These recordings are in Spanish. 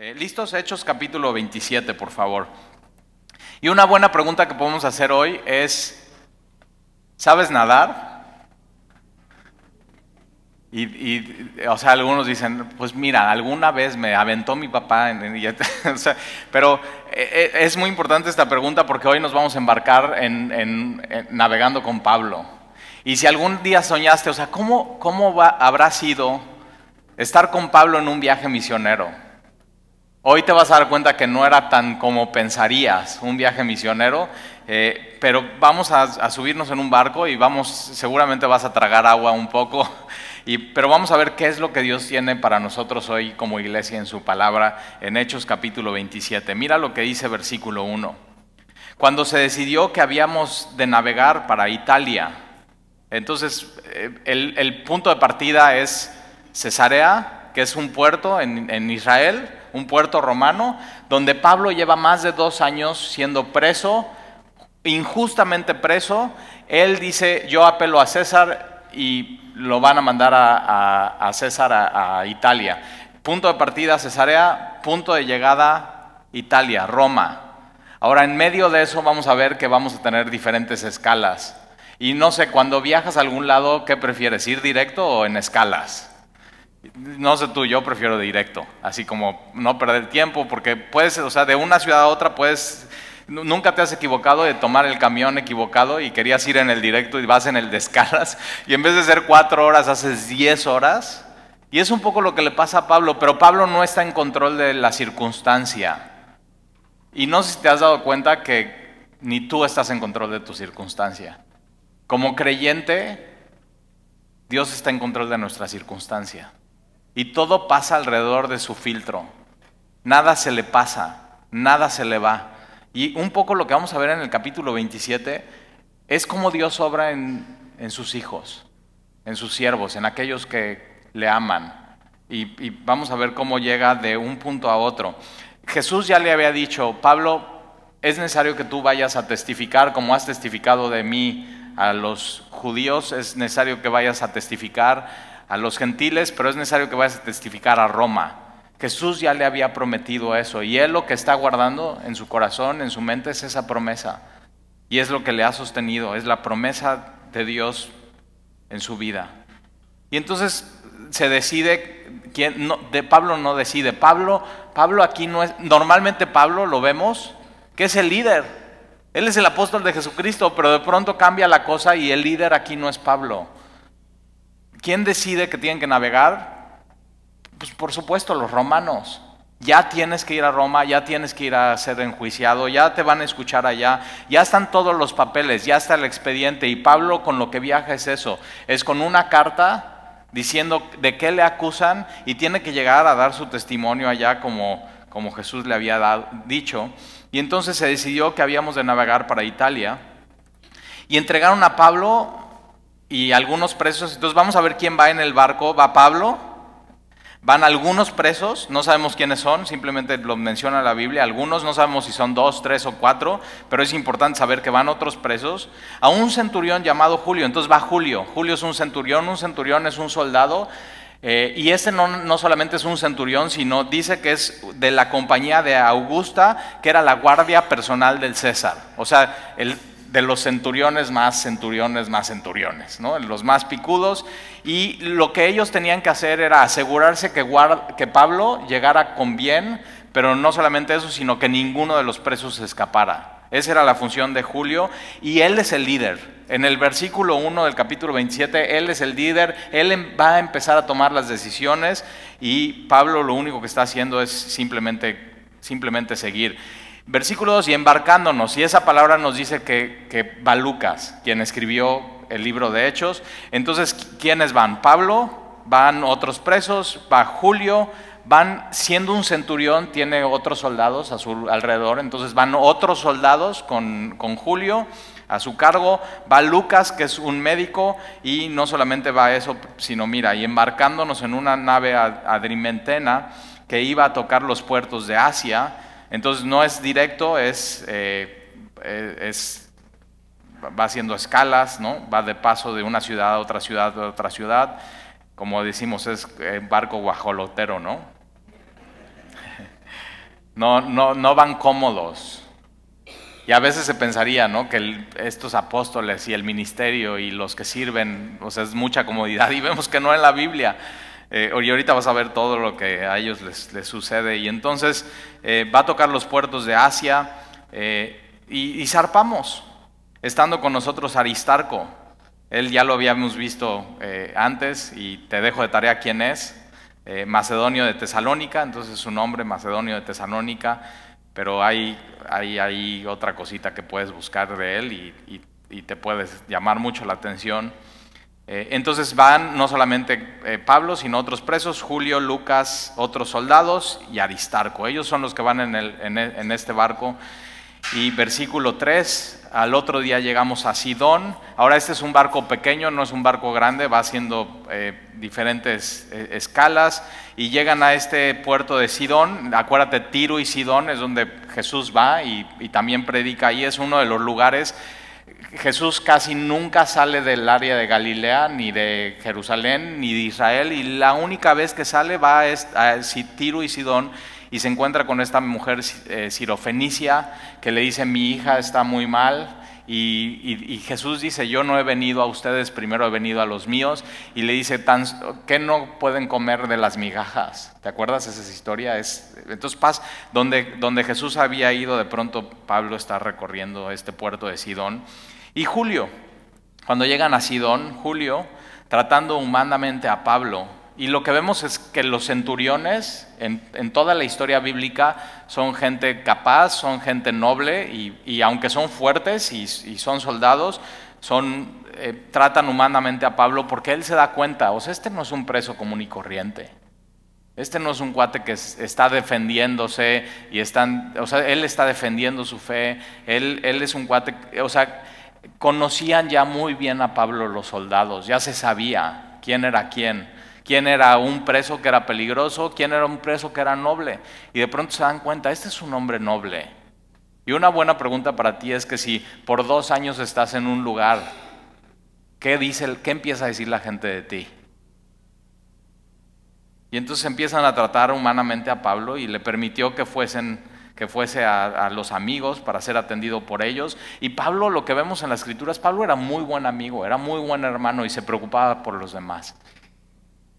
Eh, ¿Listos? Hechos capítulo 27, por favor. Y una buena pregunta que podemos hacer hoy es, ¿sabes nadar? Y, o sea, algunos dicen, pues mira, alguna vez me aventó mi papá, pero eh, eh, es muy importante esta pregunta porque hoy nos vamos a embarcar en, navegando con Pablo. Y si algún día soñaste, o sea, ¿cómo, cómo habrá sido estar con Pablo en un viaje misionero? Hoy te vas a dar cuenta que no era tan como pensarías un viaje misionero, eh, pero vamos a, subirnos en un barco y vamos, seguramente vas a tragar agua un poco, y, pero vamos a ver qué es lo que Dios tiene para nosotros hoy como iglesia en su palabra en Hechos capítulo 27. Mira lo que dice versículo 1. Cuando se decidió que habíamos de navegar para Italia, entonces eh, el, punto de partida es Cesarea, que es un puerto en Israel, un puerto romano, donde Pablo lleva más de dos años siendo preso, injustamente preso. Él dice, yo apelo a César y lo van a mandar a, César a, Italia. Punto de partida Cesarea, punto de llegada Italia, Roma. Ahora, en medio de eso vamos a ver que vamos a tener diferentes escalas. Y no sé, cuando viajas a algún lado, ¿qué prefieres? ¿Ir directo o en escalas? No sé tú, yo prefiero directo, así como no perder tiempo, porque puedes, o sea, de una ciudad a otra puedes, nunca te has equivocado de tomar el camión equivocado y querías ir en el directo y vas en el de escalas, y en vez de ser cuatro horas haces diez horas, y es un poco lo que le pasa a Pablo, pero Pablo no está en control de la circunstancia. Y no sé si te has dado cuenta que ni tú estás en control de tu circunstancia. Como creyente, Dios está en control de nuestra circunstancia. Y todo pasa alrededor de su filtro. Nada se le pasa, nada se le va. Y un poco lo que vamos a ver en el capítulo 27 es cómo Dios obra en, sus hijos, en sus siervos, en aquellos que le aman. Y, y vamos a ver cómo llega de un punto a otro. Jesús ya le había dicho, Pablo, es necesario que tú vayas a testificar como has testificado de mí a los judíos, es necesario que vayas a testificar a los gentiles, pero es necesario que vayas a testificar a Roma. Jesús ya le había prometido eso y él lo que está guardando en su corazón, en su mente, es esa promesa. Y es lo que le ha sostenido, es la promesa de Dios en su vida. Y entonces se decide, quién, de Pablo no decide, Pablo, Pablo aquí no es, normalmente Pablo lo vemos, que es el líder, él es el apóstol de Jesucristo, pero de pronto cambia la cosa y el líder aquí no es Pablo. ¿Quién decide que tienen que navegar? Pues por supuesto los romanos. Ya tienes que ir a Roma, ya tienes que ir a ser enjuiciado, ya te van a escuchar allá, ya están todos los papeles, ya está el expediente. Y Pablo con lo que viaja es eso, es con una carta diciendo de qué le acusan y tiene que llegar a dar su testimonio allá como, como Jesús le había dicho. Y entonces se decidió que habíamos de navegar para Italia y entregaron a Pablo y algunos presos. Entonces vamos a ver quién va en el barco. Va Pablo, van algunos presos, no sabemos quiénes son, simplemente lo menciona la Biblia. Algunos no sabemos si son dos, tres o cuatro, pero es importante saber que van otros presos. A un centurión llamado Julio, entonces va Julio. Julio es un centurión, un centurión es un soldado. Eh, y este no, no, solamente es un centurión, sino dice que es de la compañía de Augusta, que era la guardia personal del César. O sea, el, de los centuriones más centuriones más centuriones, ¿no? los más picudos. Y lo que ellos tenían que hacer era asegurarse que, que Pablo llegara con bien, pero no solamente eso, sino que ninguno de los presos se escapara. Esa era la función de Julio y él es el líder. En el versículo 1 del capítulo 27, él es el líder, él em, va a empezar a tomar las decisiones y Pablo lo único que está haciendo es simplemente, simplemente seguir. Versículo 2, y embarcándonos, y esa palabra nos dice que, que va Lucas, quien escribió el libro de Hechos. Entonces, ¿quiénes van? Pablo, van otros presos, va Julio, van, siendo un centurión, tiene otros soldados a su alrededor, entonces van otros soldados con, con Julio a su cargo, va Lucas, que es un médico, y no solamente va eso, sino mira, y embarcándonos en una nave adrimentena que iba a tocar los puertos de Asia, entonces no es directo, es, eh, es, va haciendo escalas, ¿no? va de paso de una ciudad a otra ciudad a otra ciudad. Como decimos, es eh, barco guajolotero, ¿no? no, no, no van cómodos. Y a veces se pensaría, ¿no? Que estos apóstoles y el ministerio y los que sirven, o sea, es mucha comodidad. Y vemos que no en la Biblia. Eh, y ahorita vas a ver todo lo que a ellos les, sucede. Y entonces eh, va a tocar los puertos de Asia eh, y, zarpamos, estando con nosotros Aristarco. Él ya lo habíamos visto antes y te dejo de tarea quién es. Macedonio de Tesalónica, entonces su nombre, Macedonio de Tesalónica pero hay, hay, hay, otra cosita que puedes buscar de él y, y, te puedes llamar mucho la atención. Eh, entonces van no solamente eh, Pablo, sino otros presos, Julio, Lucas, otros soldados y Aristarco. Ellos son los que van en, el, en, este barco. Y versículo 3, al otro día llegamos a Sidón. Ahora este es un barco pequeño, no es un barco grande, va haciendo eh, diferentes escalas y llegan a este puerto de Sidón. Acuérdate, Tiro y Sidón es donde Jesús va y, y también predica ahí. Es uno de los lugares Jesús casi nunca sale del área de Galilea, ni de Jerusalén, ni de Israel, y la única vez que sale va a Tiro y Sidón y se encuentra con esta mujer eh, sirofenicia que le dice, mi hija está muy mal. Y, Jesús dice, yo no he venido a ustedes, primero he venido a los míos. Y le dice, ¿qué no pueden comer de las migajas? ¿Te acuerdas esa historia? Es, entonces, paz, donde, donde Jesús había ido, de pronto Pablo está recorriendo este puerto de Sidón. Y Julio, cuando llegan a Sidón, Julio, tratando humanamente a Pablo, y lo que vemos es que los centuriones en, toda la historia bíblica son gente capaz, son gente noble y, aunque son fuertes y, son soldados, son, eh, tratan humanamente a Pablo porque él se da cuenta, o sea, este no es un preso común y corriente. Este no es un cuate que está defendiéndose y están, o sea, él está defendiendo su fe, él, él es un cuate, o sea, conocían ya muy bien a Pablo los soldados, ya se sabía quién era quién quién era un preso que era peligroso, quién era un preso que era noble. Y de pronto se dan cuenta, este es un hombre noble. Y una buena pregunta para ti es que si por dos años estás en un lugar, ¿qué, dice, qué empieza a decir la gente de ti? Y entonces empiezan a tratar humanamente a Pablo y le permitió que fuesen que fuese a, a, los amigos para ser atendido por ellos. Y Pablo, lo que vemos en las escrituras, Pablo era muy buen amigo, era muy buen hermano y se preocupaba por los demás.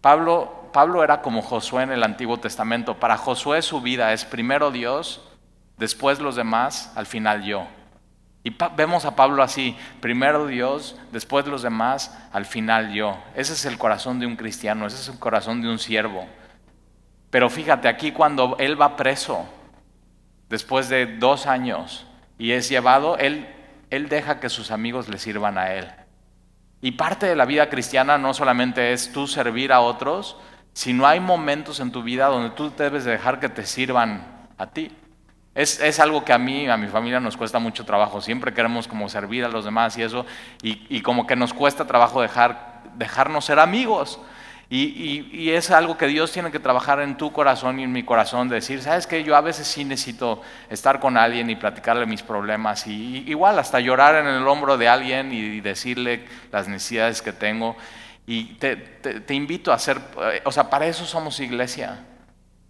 Pablo, Pablo era como Josué en el Antiguo Testamento. Para Josué su vida es primero Dios, después los demás, al final yo. Y vemos a Pablo así, primero Dios, después los demás, al final yo. Ese es el corazón de un cristiano, ese es el corazón de un siervo. Pero fíjate, aquí cuando él va preso, después de dos años, y es llevado, él, él deja que sus amigos le sirvan a él. Y parte de la vida cristiana no solamente es tú servir a otros, sino hay momentos en tu vida donde tú debes dejar que te sirvan a ti. Es, algo que a mí, a mi familia nos cuesta mucho trabajo. Siempre queremos como servir a los demás y eso, y, y como que nos cuesta trabajo dejar, dejarnos ser amigos. Y, es algo que Dios tiene que trabajar en tu corazón y en mi corazón, decir, sabes que yo a veces sí necesito estar con alguien y platicarle mis problemas, y, igual hasta llorar en el hombro de alguien y decirle las necesidades que tengo. Y te, invito a hacer, eh, o sea, para eso somos iglesia,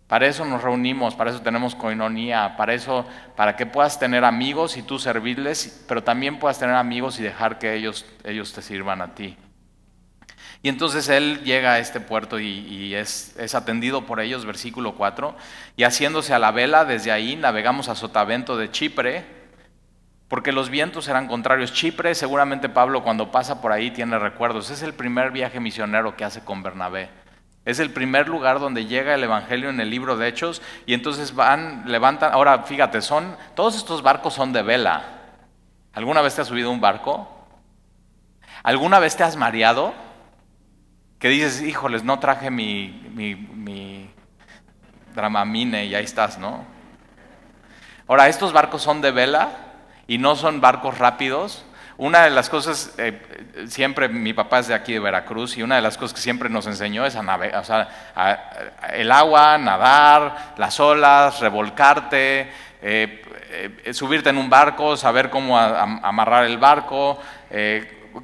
para eso nos reunimos, para eso tenemos coinonía, para eso, para que puedas tener amigos y tú servirles, pero también puedas tener amigos y dejar que ellos, ellos te sirvan a ti. Y entonces él llega a este puerto y, es, atendido por ellos, versículo 4, y haciéndose a la vela, desde ahí navegamos a Sotavento de Chipre, porque los vientos eran contrarios. Chipre, seguramente Pablo cuando pasa por ahí tiene recuerdos, es el primer viaje misionero que hace con Bernabé. Es el primer lugar donde llega el Evangelio en el libro de Hechos y entonces van, levantan, ahora fíjate, son, todos estos barcos son de vela. ¿Alguna vez te has subido un barco? ¿Alguna vez te has mareado? Que dices, híjoles, no traje mi, mi, mi dramamine y ahí estás, ¿no? Ahora, estos barcos son de vela y no son barcos rápidos. Una de las cosas, eh, siempre mi papá es de aquí de Veracruz y una de las cosas que siempre nos enseñó es a navegar, o sea, el agua, nadar, las olas, revolcarte, eh, eh, subirte en un barco, saber cómo amarrar el barco,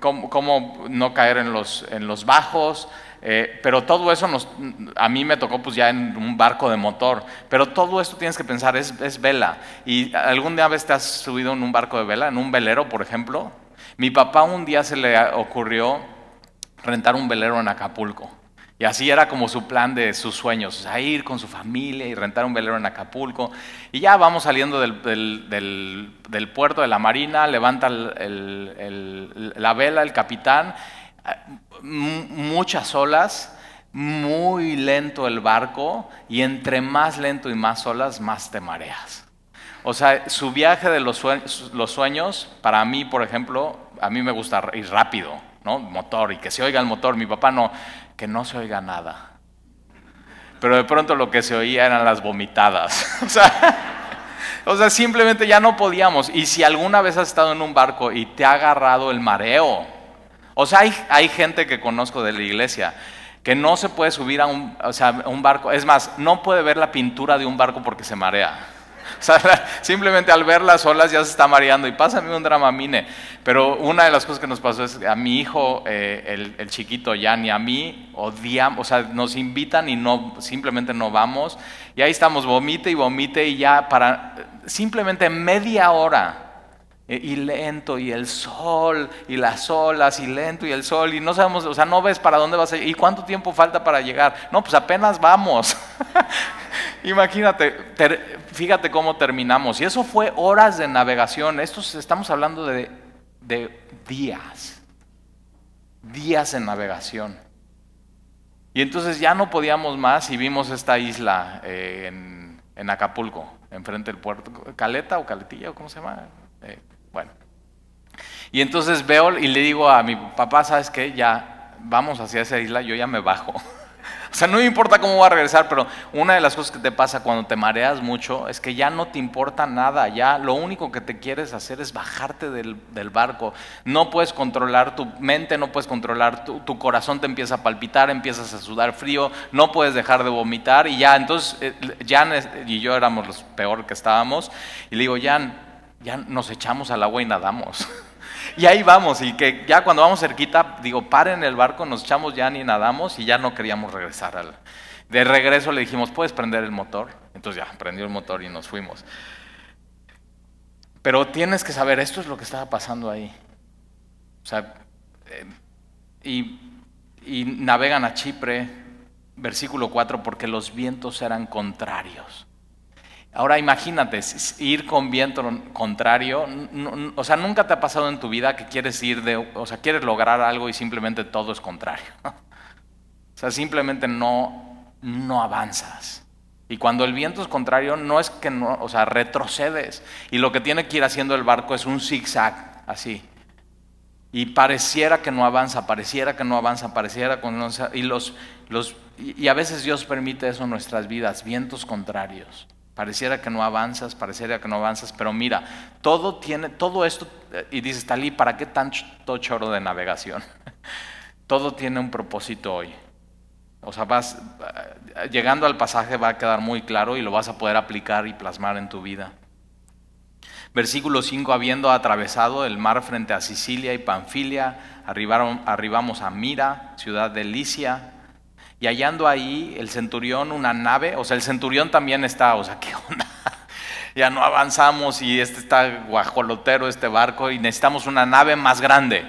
cómo, no caer en los, en los bajos. eh, pero todo eso nos, a mí me tocó pues ya en un barco de motor, pero todo esto tienes que pensar, es, es vela. ¿Y algún día vez te has subido en un barco de vela, en un velero, por ejemplo? Mi papá un día se le ocurrió rentar un velero en Acapulco. Y así era como su plan de sus sueños, o sea, ir con su familia y rentar un velero en Acapulco. Y ya vamos saliendo del, puerto de la marina, levanta la vela el capitán, muchas olas, muy lento el barco y entre más lento y más olas, más te mareas. O sea, su viaje de los sueños, los sueños, para mí, por ejemplo, a mí me gusta ir rápido, ¿no? Motor y que se oiga el motor. Mi papá no, que no se oiga nada. Pero de pronto lo que se oía eran las vomitadas. o, sea, simplemente ya no podíamos. Y si alguna vez has estado en un barco y te ha agarrado el mareo, o sea, hay, hay gente que conozco de la iglesia que no se puede subir a un, a un barco. Es más, no puede ver la pintura de un barco porque se marea. simplemente al ver las olas ya se está mareando y mí un drama mine. Pero una de las cosas que nos pasó es a mi hijo, eh, el, chiquito ya ni a mí, odiamos, o sea, nos invitan y no, simplemente no vamos. Y ahí estamos, vomite y vomite y ya para simplemente media hora y lento, y el sol, y las olas, y lento, y el sol, y no sabemos, o sea, no ves para dónde vas a ir, y cuánto tiempo falta para llegar. No, pues apenas vamos. Imagínate, fíjate cómo terminamos. Y eso fue horas de navegación. Esto estamos hablando de, días. Días en navegación. Y entonces ya no podíamos más y vimos esta isla eh, en, Acapulco, enfrente del puerto. ¿Caleta o Caletilla o cómo se llama? Eh, bueno. Y entonces veo y le digo a mi papá, ¿sabes qué? Ya vamos hacia esa isla, yo ya me bajo. O sea, no me importa cómo va a regresar, pero una de las cosas que te pasa cuando te mareas mucho es que ya no te importa nada, ya lo único que te quieres hacer es bajarte del, barco. No puedes controlar tu mente, no puedes controlar tu, tu, corazón, te empieza a palpitar, empiezas a sudar frío, no puedes dejar de vomitar y ya, entonces eh, Jan y yo éramos los peor que estábamos y le digo, Jan, ya nos echamos al agua y nadamos. Y ahí vamos, y que ya cuando vamos cerquita, digo, paren el barco, nos echamos ya ni nadamos y ya no queríamos regresar. Al... De regreso le dijimos, ¿puedes prender el motor? Entonces ya, prendió el motor y nos fuimos. Pero tienes que saber, esto es lo que estaba pasando ahí. O sea, eh, y, y navegan a Chipre, versículo 4, porque los vientos eran contrarios. Ahora imagínate, ir con viento contrario, o sea, nunca te ha pasado en tu vida que quieres ir de, o sea, quieres lograr algo y simplemente todo es contrario. O sea, simplemente no, no avanzas. Y cuando el viento es contrario, no es que no, o sea, retrocedes. Y lo que tiene que ir haciendo el barco es un zigzag, así. Y pareciera que no avanza, pareciera que no avanza, pareciera que no avanza. Y, a veces Dios permite eso en nuestras vidas, vientos contrarios. Pareciera que no avanzas, pareciera que no avanzas, pero mira, todo tiene, todo esto, eh, y dices, Talí, ¿para qué tanto choro de navegación? todo tiene un propósito hoy. O sea, vas, eh, llegando al pasaje va a quedar muy claro y lo vas a poder aplicar y plasmar en tu vida. Versículo 5, habiendo atravesado el mar frente a Sicilia y Panfilia, arribaron, arribamos a Mira, ciudad de Licia, y hallando ahí el centurión una nave, o sea, el centurión también está, o sea, ¿qué onda? ya no avanzamos y este está guajolotero, este barco, y necesitamos una nave más grande.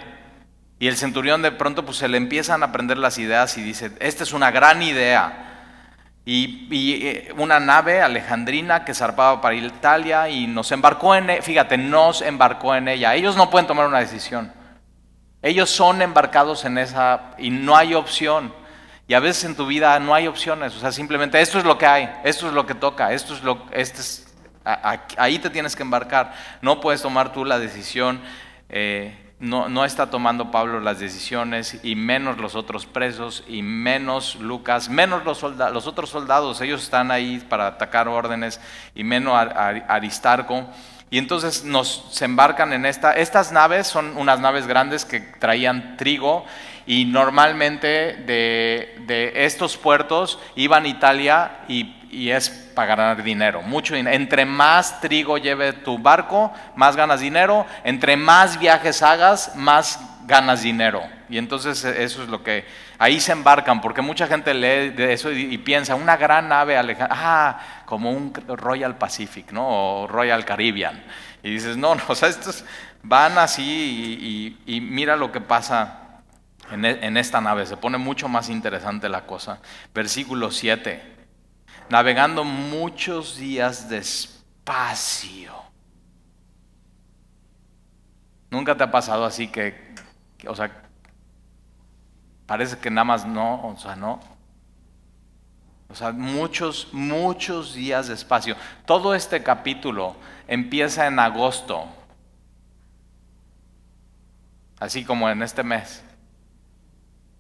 Y el centurión de pronto pues se le empiezan a aprender las ideas y dice, esta es una gran idea. Y, eh, una nave alejandrina que zarpaba para Italia y nos embarcó en, e, fíjate, nos embarcó en ella. Ellos no pueden tomar una decisión. Ellos son embarcados en esa y no hay opción. Y a veces en tu vida no hay opciones, o sea, simplemente esto es lo que hay, esto es lo que toca, esto es este es, ahí te tienes que embarcar. No puedes tomar tú la decisión, eh, no, no, está tomando Pablo las decisiones, y menos los otros presos, y menos Lucas, menos los, los otros soldados, ellos están ahí para atacar órdenes, y menos Aristarco. Y entonces nos se embarcan en esta, estas naves son unas naves grandes que traían trigo y normalmente de, estos puertos iban a Italia y, es para ganar dinero, mucho Entre más trigo lleve tu barco, más ganas dinero. Entre más viajes hagas, más ganas dinero. Y entonces e, eso es lo que, ahí se embarcan, porque mucha gente lee de eso y, piensa, una gran nave alejada, ah, como un Royal Pacific, ¿no? O Royal Caribbean. Y dices, no, no, o sea, estos van así y, mira lo que pasa en, e, en esta nave, se pone mucho más interesante la cosa. Versículo 7, navegando muchos días despacio ¿Nunca te ha pasado así que, o sea, parece que nada más no, o sea, no? O sea, muchos, muchos días de espacio. Todo este capítulo empieza en agosto, así como en este mes,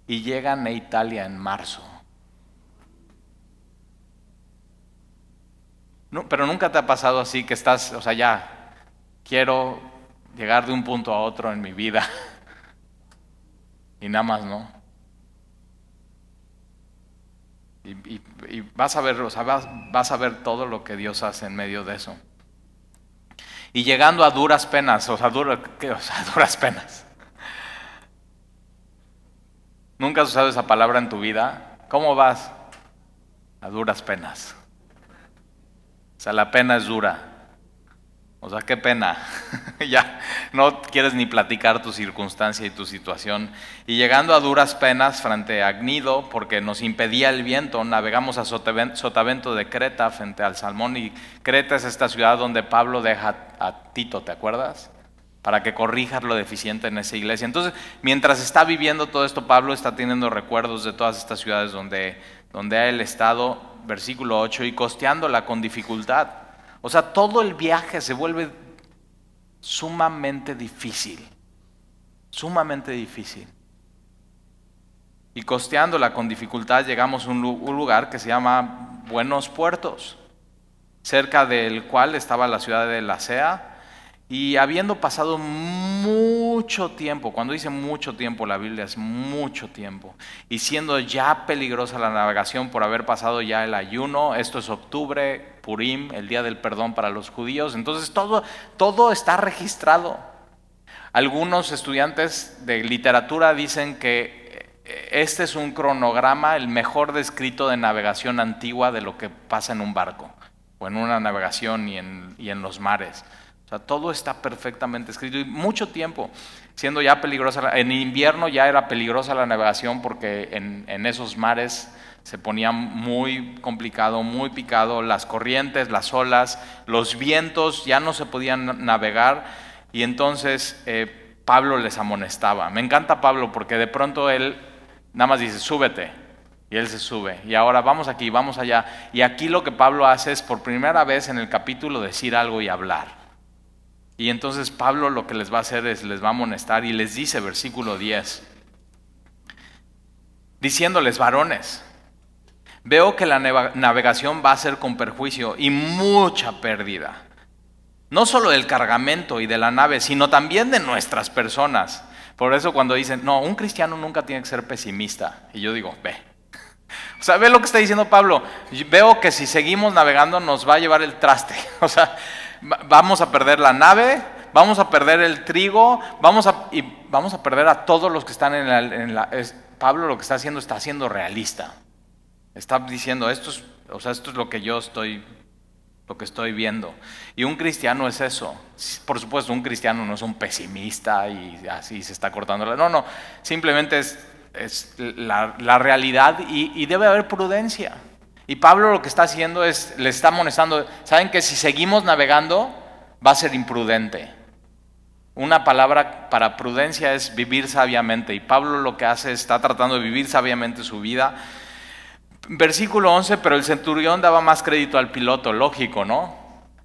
y llegan a Italia en marzo. Pero nunca te ha pasado así que estás, o sea, ya quiero llegar de un punto a otro en mi vida. y nada más, ¿no? Y, vas a ver, vas, a ver todo lo que Dios hace en medio de eso. Y llegando a duras penas, o sea, ¿qué? O sea, duras penas. ¿Nunca has usado esa palabra en tu vida? ¿Cómo vas? A duras penas. O sea, la pena es dura. O sea, qué pena. ya no quieres ni platicar tu circunstancia y tu situación. Y llegando a duras penas frente a Agnido, porque nos impedía el viento, navegamos a Sotavento de Creta frente al Salmón. Y Creta es esta ciudad donde Pablo deja a Tito, ¿te acuerdas? Para que corrijas lo deficiente en esa iglesia. Entonces, mientras está viviendo todo esto, Pablo está teniendo recuerdos de todas estas ciudades donde, donde ha estado, versículo 8, y costeándola con dificultad o sea, todo el viaje se vuelve sumamente difícil, sumamente difícil. Y costeándola con dificultad llegamos a un lugar que se llama Buenos Puertos, cerca del cual estaba la ciudad de La Sea, y habiendo pasado mucho tiempo, cuando dice mucho tiempo la Biblia es mucho tiempo, y siendo ya peligrosa la navegación por haber pasado ya el ayuno, esto es octubre, Purim, el día del perdón para los judíos, entonces todo, todo está registrado. Algunos estudiantes de literatura dicen que eh, este es un cronograma, el mejor descrito de navegación antigua de lo que pasa en un barco, o en una navegación y en, y en los mares. O sea, todo está perfectamente escrito y mucho tiempo, siendo ya peligrosa. En invierno ya era peligrosa la navegación porque en, esos mares se ponía muy complicado, muy picado, las corrientes, las olas, los vientos, ya no se podían navegar y entonces eh, Pablo les amonestaba. Me encanta Pablo porque de pronto él nada más dice, súbete, y él se sube. Y ahora vamos aquí, vamos allá. Y aquí lo que Pablo hace es por primera vez en el capítulo decir algo y hablar. Y entonces Pablo lo que les va a hacer es les va a amonestar y les dice, versículo 10, diciéndoles, varones, veo que la navegación va a ser con perjuicio y mucha pérdida. No solo del cargamento y de la nave, sino también de nuestras personas. Por eso cuando dicen, no, un cristiano nunca tiene que ser pesimista. Y yo digo, ve. O sea, ve lo que está diciendo Pablo. Veo que si seguimos navegando nos va a llevar el traste. O sea, vamos a perder la nave, vamos a perder el trigo, vamos a, y vamos a perder a todos los que están en la... Pablo lo que está haciendo está siendo realista. Está diciendo, esto es, o sea, esto es lo que yo estoy, lo que estoy viendo. Y un cristiano es eso. Por supuesto, un cristiano no es un pesimista y así se está cortando la... No, no, simplemente es, es la, realidad y, y debe haber prudencia. Y Pablo lo que está haciendo es, le está amonestando, saben que si seguimos navegando va a ser imprudente. Una palabra para prudencia es vivir sabiamente. Y Pablo lo que hace es, está tratando de vivir sabiamente su vida. Versículo 11, pero el centurión daba más crédito al piloto, lógico, ¿no?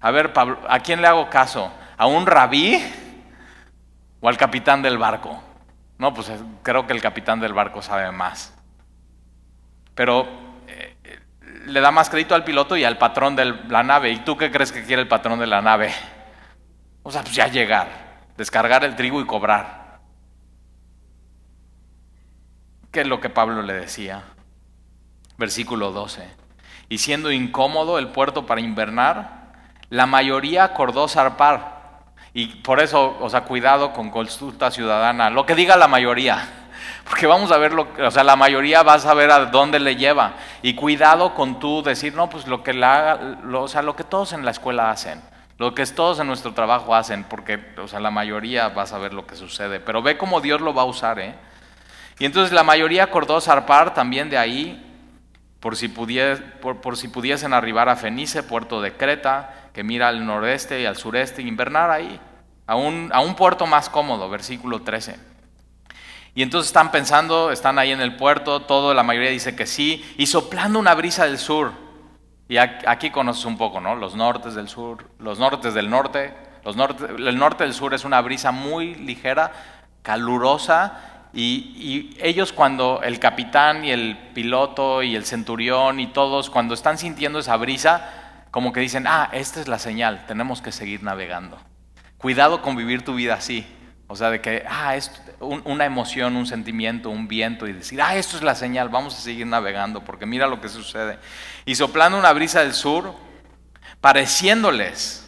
A ver, Pablo, ¿a quién le hago caso? ¿A un rabí o al capitán del barco? No, pues creo que el capitán del barco sabe más. Pero le da más crédito al piloto y al patrón de la nave. ¿Y tú qué crees que quiere el patrón de la nave? O sea, pues ya llegar, descargar el trigo y cobrar. ¿Qué es lo que Pablo le decía? Versículo 12. Y siendo incómodo el puerto para invernar, la mayoría acordó zarpar. Y por eso, o sea, cuidado con consulta ciudadana. Lo que diga la mayoría. Porque vamos a ver, lo, o sea, la mayoría va a saber a dónde le lleva. Y cuidado con tú decir, no, pues lo que, la, lo, o sea, lo que todos en la escuela hacen, lo que todos en nuestro trabajo hacen, porque o sea, la mayoría va a saber lo que sucede. Pero ve cómo Dios lo va a usar. ¿eh? Y entonces la mayoría acordó zarpar también de ahí, por si, por, si pudiesen arribar a Fenice, puerto de Creta, que mira al noreste y al sureste, invernar ahí, a un, a un puerto más cómodo, versículo 13. Y entonces están pensando, están ahí en el puerto, todo, la mayoría dice que sí, y soplando una brisa del sur. Y aquí conoces un poco, ¿no? Los nortes del sur, los nortes del norte. Los norte, el norte del sur es una brisa muy ligera, calurosa, y, ellos cuando el capitán y el piloto y el centurión y todos, cuando están sintiendo esa brisa, como que dicen, ah, esta es la señal, tenemos que seguir navegando. Cuidado con vivir tu vida así. O sea, de que, ah, es una emoción, un sentimiento, un viento y decir, ah, esto es la señal, vamos a seguir navegando porque mira lo que sucede. Y soplando una brisa del sur, pareciéndoles,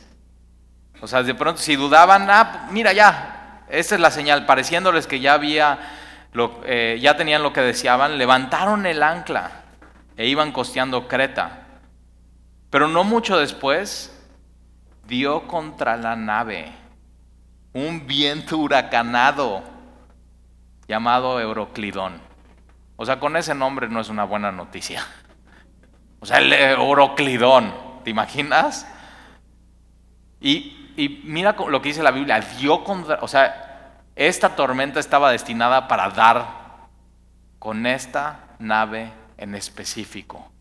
o sea, de pronto si dudaban, ah, mira ya, esta es la señal, pareciéndoles que ya había, lo, eh, ya tenían lo que deseaban, levantaron el ancla e iban costeando Creta. Pero no mucho después, dio contra la nave un viento huracanado llamado Euroclidón. O sea, con ese nombre no es una buena noticia. O sea, el Euroclidón, ¿te imaginas? Y, mira lo que dice la Biblia, dio contra, o sea, esta tormenta estaba destinada para dar con esta nave en específico.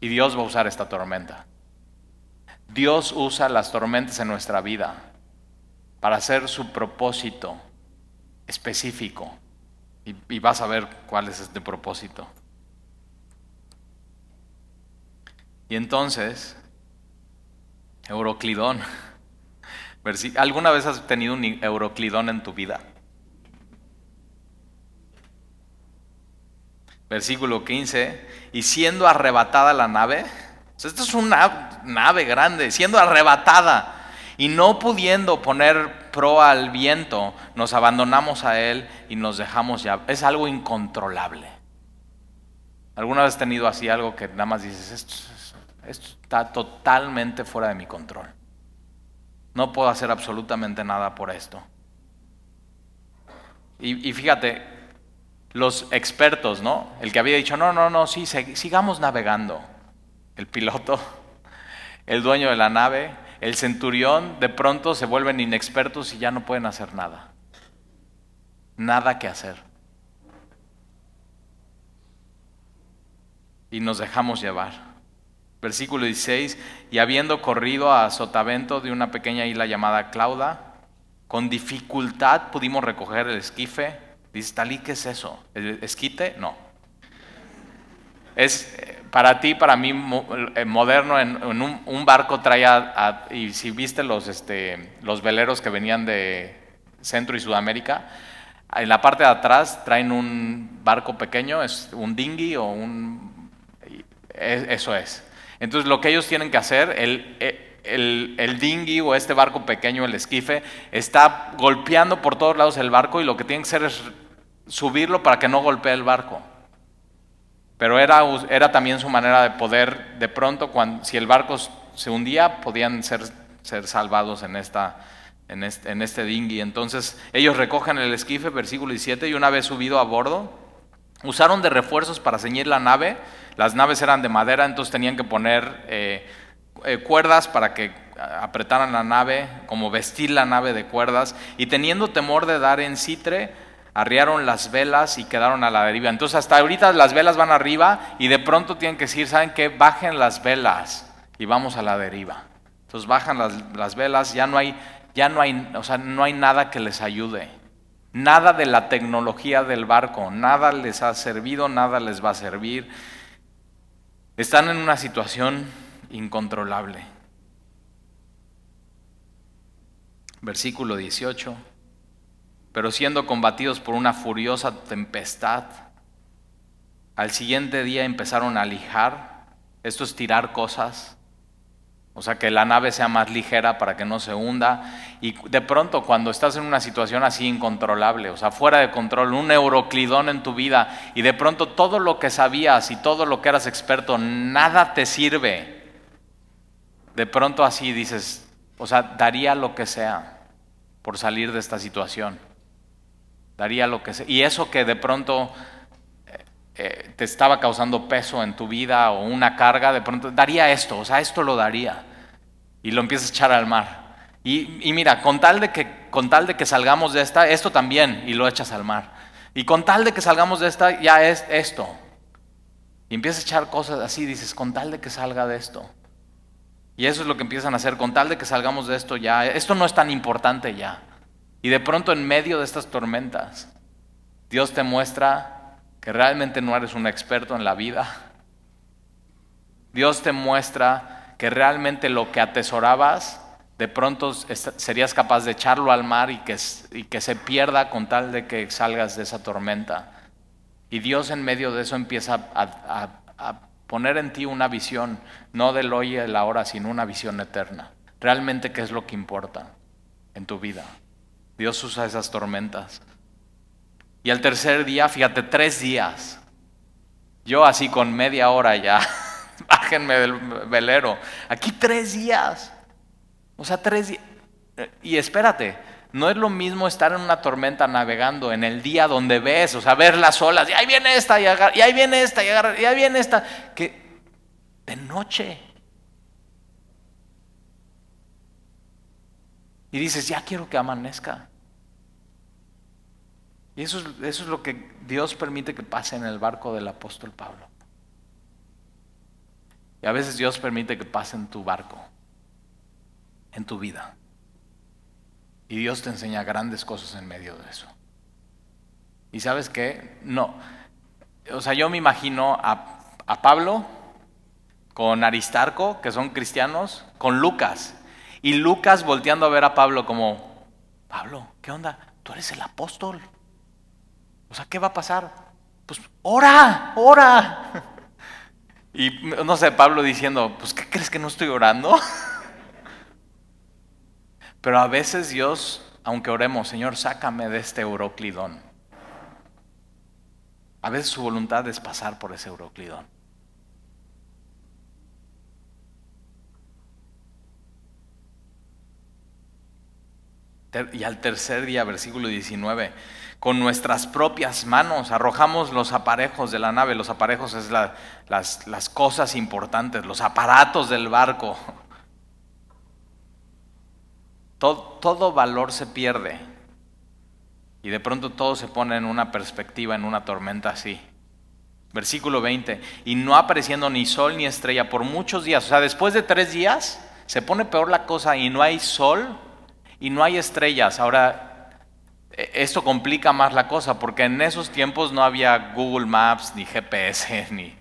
Y Dios va a usar esta tormenta. Dios usa las tormentas en nuestra vida para hacer su propósito específico. Y, vas a ver cuál es este propósito. Y entonces, Euroclidón. ¿Alguna vez has tenido un Euroclidón en tu vida? Versículo 15. Y siendo arrebatada la nave, esto es una nave grande, siendo arrebatada y no pudiendo poner pro al viento, nos abandonamos a él y nos dejamos ya. Es algo incontrolable. ¿Alguna vez has tenido así algo que nada más dices, esto, está totalmente fuera de mi control? No puedo hacer absolutamente nada por esto. Y, fíjate, los expertos, ¿no? El que había dicho, no, no, no, sí, sigamos navegando. El piloto, el dueño de la nave, el centurión de pronto se vuelven inexpertos y ya no pueden hacer nada. Nada que hacer. Y nos dejamos llevar. Versículo 16, y habiendo corrido a Sotavento de una pequeña isla llamada Clauda, con dificultad pudimos recoger el esquife. Dice, Talí, ¿qué es eso? ¿El esquite? No. Es para ti, para mí, eh, moderno, en, un, barco traía, y si viste los, este, los veleros que venían de Centro y Sudamérica, en la parte de atrás traen un barco pequeño, es un dinghy o un... Eso es. Entonces lo que ellos tienen que hacer, el, eh, el, el dinghy o este barco pequeño, el esquife, está golpeando por todos lados el barco y lo que tienen que hacer es subirlo para que no golpee el barco. Pero era, era también su manera de poder, de pronto, cuando, si el barco se hundía, podían ser, ser salvados en, esta, en, este, en dinghy. Entonces ellos recogen el esquife, versículo 17, y una vez subido a bordo, usaron de refuerzos para ceñir la nave. Las naves eran de madera, entonces tenían que poner eh, eh, cuerdas para que apretaran la nave, como vestir la nave de cuerdas, y teniendo temor de dar en citre, arriaron las velas y quedaron a la deriva. Entonces hasta ahorita las velas van arriba y de pronto tienen que decir, ¿saben qué? Bajen las velas y vamos a la deriva. Entonces bajan las, velas, ya no hay, ya no hay, o sea, no hay nada que les ayude. Nada de la tecnología del barco, nada les ha servido, nada les va a servir. Están en una situación incontrolable. Versículo 18 pero siendo combatidos por una furiosa tempestad, al siguiente día empezaron a lijar, esto es tirar cosas, O sea, que la nave sea más ligera para que no se hunda. Y de pronto, cuando estás en una situación así incontrolable, o sea, fuera de control, un euroclidón en tu vida, y de pronto todo lo que sabías y todo lo que eras experto, nada te sirve. De pronto así dices, o sea, daría lo que sea por salir de esta situación. Daría lo que sea. Y eso que de pronto eh, te estaba causando peso en tu vida o una carga, de pronto daría esto, o sea, esto lo daría. Y lo empiezas a echar al mar. Y, mira, con tal, de que, con tal de que salgamos de esta, esto también, y lo echas al mar. Y con tal de que salgamos de esta, ya es esto. Y empiezas a echar cosas así, dices, con tal de que salga de esto. Y eso es lo que empiezan a hacer, con tal de que salgamos de esto ya, esto no es tan importante ya. Y de pronto en medio de estas tormentas, Dios te muestra que realmente no eres un experto en la vida. Dios te muestra que realmente lo que atesorabas, de pronto serías capaz de echarlo al mar y que, se pierda con tal de que salgas de esa tormenta. Y Dios en medio de eso empieza a, poner en ti una visión, no del hoy y del ahora, sino una visión eterna. Realmente qué es lo que importa en tu vida. Dios usa esas tormentas y al tercer día, fíjate, tres días. Yo así con media hora ya, bájenme del velero. Aquí tres días. O sea, tres días. Y espérate, no es lo mismo estar en una tormenta navegando en el día donde ves, o sea, ver las olas, y ahí viene esta, y, y ahí viene esta, y, y ahí viene esta, que de noche. Y dices, ya quiero que amanezca. Y eso es, eso es lo que Dios permite que pase en el barco del apóstol Pablo. Y a veces Dios permite que pase en tu barco, en tu vida. Y Dios te enseña grandes cosas en medio de eso. ¿Y sabes qué? No. O sea, yo me imagino a, a Pablo con Aristarco, que son cristianos, con Lucas. Y Lucas volteando a ver a Pablo como, Pablo, ¿qué onda? Tú eres el apóstol. O sea, ¿qué va a pasar? Pues ora, ora. Y no sé, Pablo diciendo, pues ¿qué crees que no estoy orando? Pero a veces Dios, aunque oremos, Señor, sácame de este euroclidón. A veces su voluntad es pasar por ese euroclidón. Y al tercer día, versículo 19, con nuestras propias manos arrojamos los aparejos de la nave. Los aparejos es las, cosas importantes, los aparatos del barco. Todo, todo valor se pierde. Y de pronto todo se pone en una perspectiva, en una tormenta así. Versículo 20. Y no apareciendo ni sol ni estrella por muchos días. O sea, después de tres días se pone peor la cosa y no hay sol y no hay estrellas. Ahora, esto complica más la cosa porque en esos tiempos no había Google Maps ni GPS ni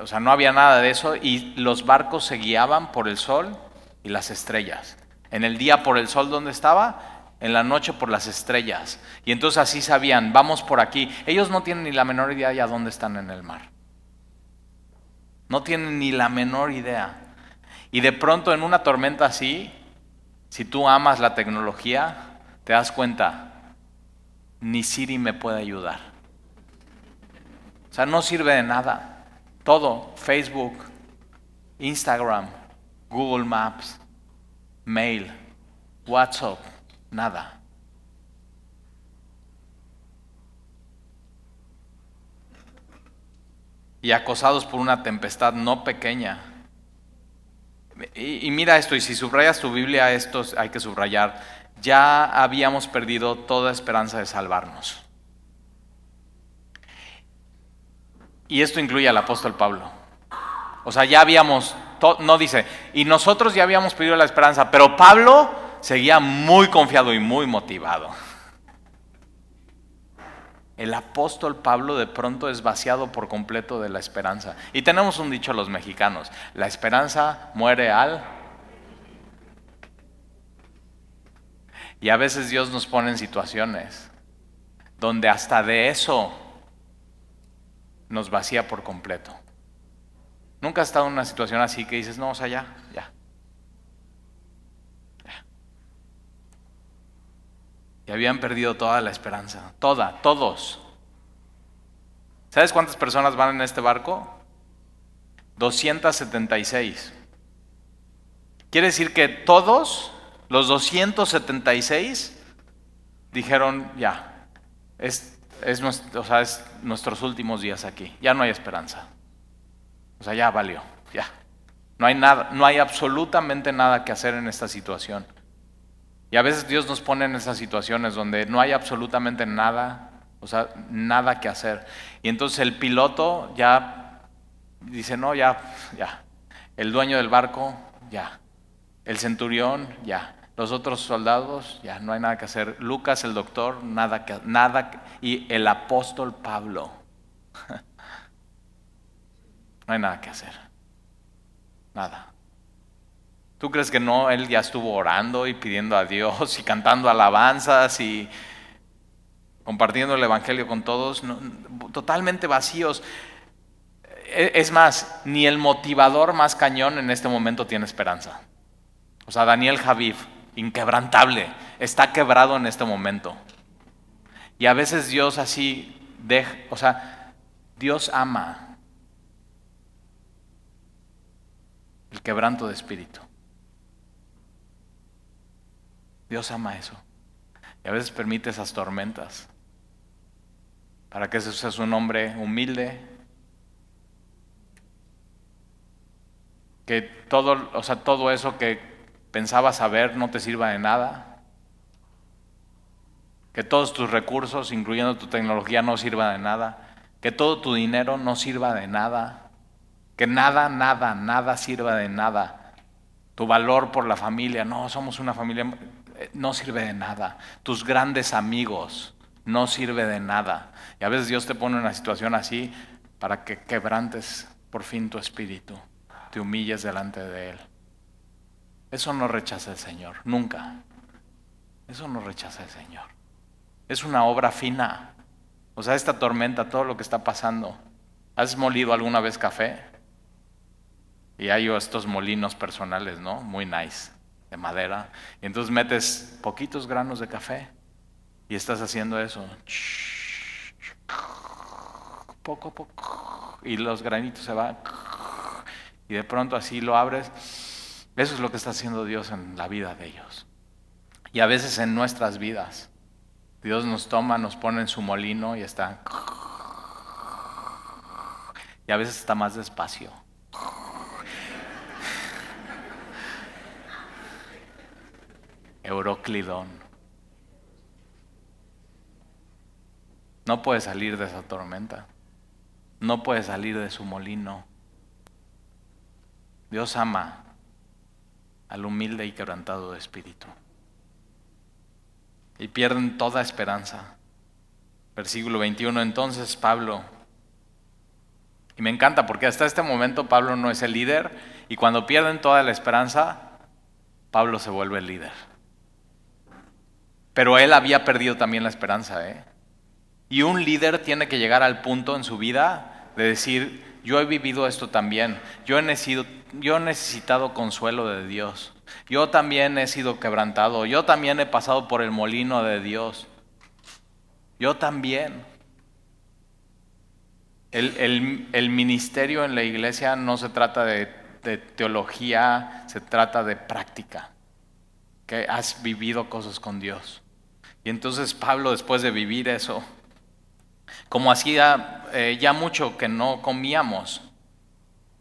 o sea, no había nada de eso y los barcos se guiaban por el sol y las estrellas. En el día por el sol donde estaba, en la noche por las estrellas. Y entonces así sabían, vamos por aquí. Ellos no tienen ni la menor idea de dónde están en el mar. No tienen ni la menor idea. Y de pronto en una tormenta así, si tú amas la tecnología, te das cuenta, ni Siri me puede ayudar. O sea, no sirve de nada. Todo, Facebook, Instagram, Google Maps, mail, WhatsApp, nada. Y acosados por una tempestad no pequeña. Y, mira esto, y si subrayas tu Biblia, esto hay que subrayar ya habíamos perdido toda esperanza de salvarnos. Y esto incluye al apóstol Pablo. O sea, ya habíamos, no dice, y nosotros ya habíamos perdido la esperanza, pero Pablo seguía muy confiado y muy motivado. El apóstol Pablo de pronto es vaciado por completo de la esperanza. Y tenemos un dicho los mexicanos, la esperanza muere al Y a veces Dios nos pone en situaciones donde hasta de eso nos vacía por completo. Nunca has estado en una situación así que dices, no, o sea, ya, ya. ya. Y habían perdido toda la esperanza, toda, todos. ¿Sabes cuántas personas van en este barco? 276. Quiere decir que todos los 276 dijeron, ya, es, es, es nuestros últimos días aquí, ya no hay esperanza. O sea, ya valió, ya. No hay nada, no hay absolutamente nada que hacer en esta situación. Y a veces Dios nos pone en esas situaciones donde no hay absolutamente nada, o sea, nada que hacer. Y entonces el piloto ya dice, no, ya, ya. El dueño del barco, ya. El centurión, ya. Los otros soldados, ya, no hay nada que hacer. Lucas, el doctor, nada que, nada. Y el apóstol Pablo, no hay nada que hacer. Nada. ¿Tú crees que no? Él ya estuvo orando y pidiendo a Dios y cantando alabanzas y compartiendo el Evangelio con todos, totalmente vacíos. E, es más, ni el motivador más cañón en este momento tiene esperanza. O sea, Daniel Javid, inquebrantable, está quebrado en este momento. Y a veces Dios así deja, o sea, Dios ama el quebranto de espíritu. Dios ama eso. Y a veces permite esas tormentas para que seas un hombre humilde, que todo, o sea, todo eso que pensabas saber no te sirva de nada, que todos tus recursos, incluyendo tu tecnología, no sirva de nada, que todo tu dinero no sirva de nada, que nada, nada, nada sirva de nada. Tu valor por la familia, no, somos una familia no sirve de nada. Tus grandes amigos no sirve de nada. Y a veces Dios te pone en una situación así para que quebrantes por fin tu espíritu, te humilles delante de Él. Eso no rechaza el Señor, nunca. Eso no rechaza el Señor. Es una obra fina. O sea, esta tormenta, todo lo que está pasando. ¿Has molido alguna vez café? Y hay estos molinos personales, ¿no? Muy nice de madera. Y entonces metes poquitos granos de café y estás haciendo eso. Poco a poco. Y los granitos se van. Y de pronto así lo abres. Eso es lo que está haciendo Dios en la vida de ellos. Y a veces en nuestras vidas. Dios nos toma, nos pone en su molino y está... Y a veces está más despacio. Euroclidón. No puede salir de esa tormenta. No puede salir de su molino. Dios ama al humilde y quebrantado de espíritu. Y pierden toda esperanza. Versículo 21, entonces Pablo, y me encanta porque hasta este momento Pablo no es el líder, y cuando pierden toda la esperanza, Pablo se vuelve el líder. Pero él había perdido también la esperanza. ¿eh? Y un líder tiene que llegar al punto en su vida de decir, yo he vivido esto también, yo he, necesitado, yo he necesitado consuelo de Dios, yo también he sido quebrantado, yo también he pasado por el molino de Dios, yo también. El, ministerio en la iglesia no se trata de teología, se trata de práctica, que has vivido cosas con Dios. Y entonces Pablo, después de vivir eso, como hacía eh, ya mucho que no comíamos,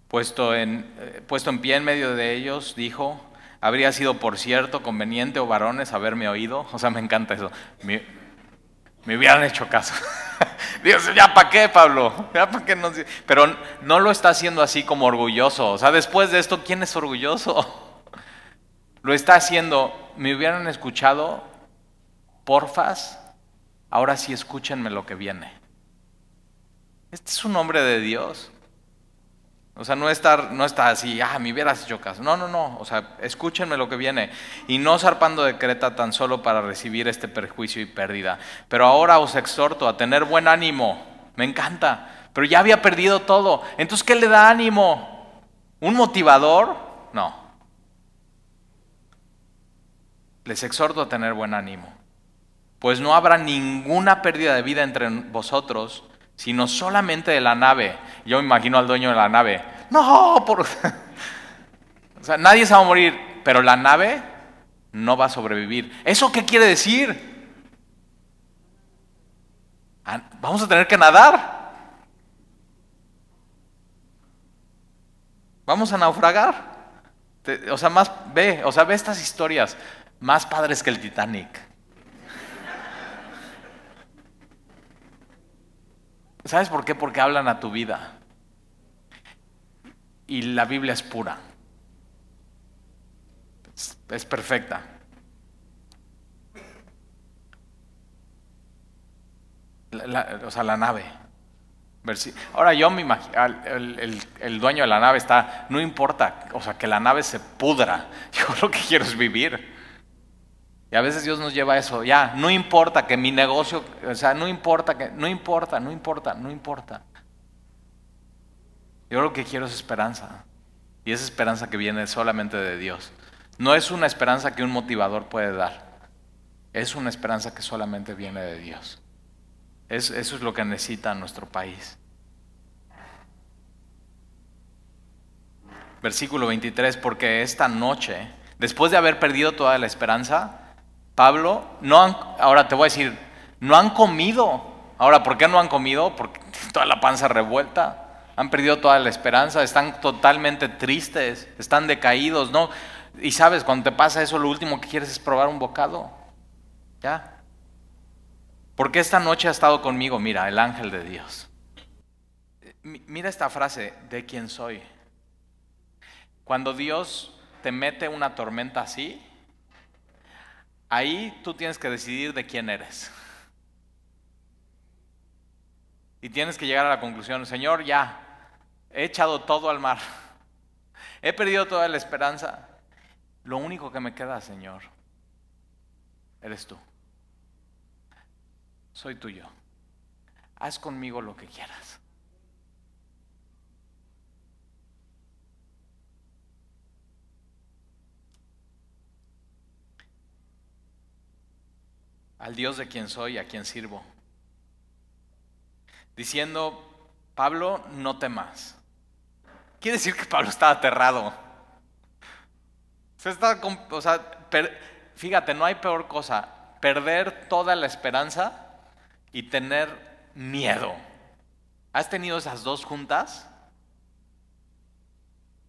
puesto en, eh, puesto en pie en medio de ellos, dijo, habría sido por cierto conveniente o oh varones haberme oído. O sea, me encanta eso. Me, hubieran hecho caso. Dios, ya para qué, Pablo, ya qué. Pero no lo está haciendo así como orgulloso. O sea, después de esto, ¿quién es orgulloso? Lo está haciendo, me hubieran escuchado porfas, ahora sí escúchenme lo que viene. Este es un hombre de Dios. O sea, no estar, no está así, ah, me hubieras hecho caso. No, no, no. O sea, escúchenme lo que viene. Y no zarpando de Creta tan solo para recibir este perjuicio y pérdida. Pero ahora os exhorto a tener buen ánimo. Me encanta. Pero ya había perdido todo. Entonces, ¿qué le da ánimo? ¿Un motivador? No. Les exhorto a tener buen ánimo pues no habrá ninguna pérdida de vida entre vosotros, sino solamente de la nave. Yo me imagino al dueño de la nave, no, por... o sea, nadie se va a morir, pero la nave no va a sobrevivir. ¿Eso qué quiere decir? Ah, vamos a tener que nadar. Vamos a naufragar. O sea, más ve, o sea, ve estas historias más padres que el Titanic. ¿Sabes por qué? Porque hablan a tu vida. Y la Biblia es pura. Es, perfecta. o sea, la nave. Ahora yo me imagino, el, el, dueño de la nave está, no importa, o sea, que la nave se pudra. Yo lo que quiero es vivir. Y a veces Dios nos lleva a eso, ya, no importa que mi negocio, o sea, no importa que, no importa, no importa, no importa. Yo lo que quiero es esperanza. Y esa esperanza que viene solamente de Dios. No es una esperanza que un motivador puede dar. Es una esperanza que solamente viene de Dios. eso es lo que necesita nuestro país. Versículo 23, porque esta noche, después de haber perdido toda la esperanza, Pablo, no han, ahora te voy a decir, no han comido. Ahora, ¿por qué no han comido? Porque toda la panza revuelta, han perdido toda la esperanza, están totalmente tristes, están decaídos, ¿no? Y sabes, cuando te pasa eso, lo último que quieres es probar un bocado. ¿Ya? Porque esta noche ha estado conmigo, mira, el ángel de Dios. Mira esta frase, de quién soy. Cuando Dios te mete una tormenta así, Ahí tú tienes que decidir de quién eres. Y tienes que llegar a la conclusión, Señor, ya, he echado todo al mar. He perdido toda la esperanza. Lo único que me queda, Señor, eres tú. Soy tuyo. Haz conmigo lo que quieras. Al Dios de quien soy, a quien sirvo. Diciendo, Pablo, no temas. Quiere decir que Pablo estaba aterrado. O sea, fíjate, no hay peor cosa, perder toda la esperanza y tener miedo. ¿Has tenido esas dos juntas?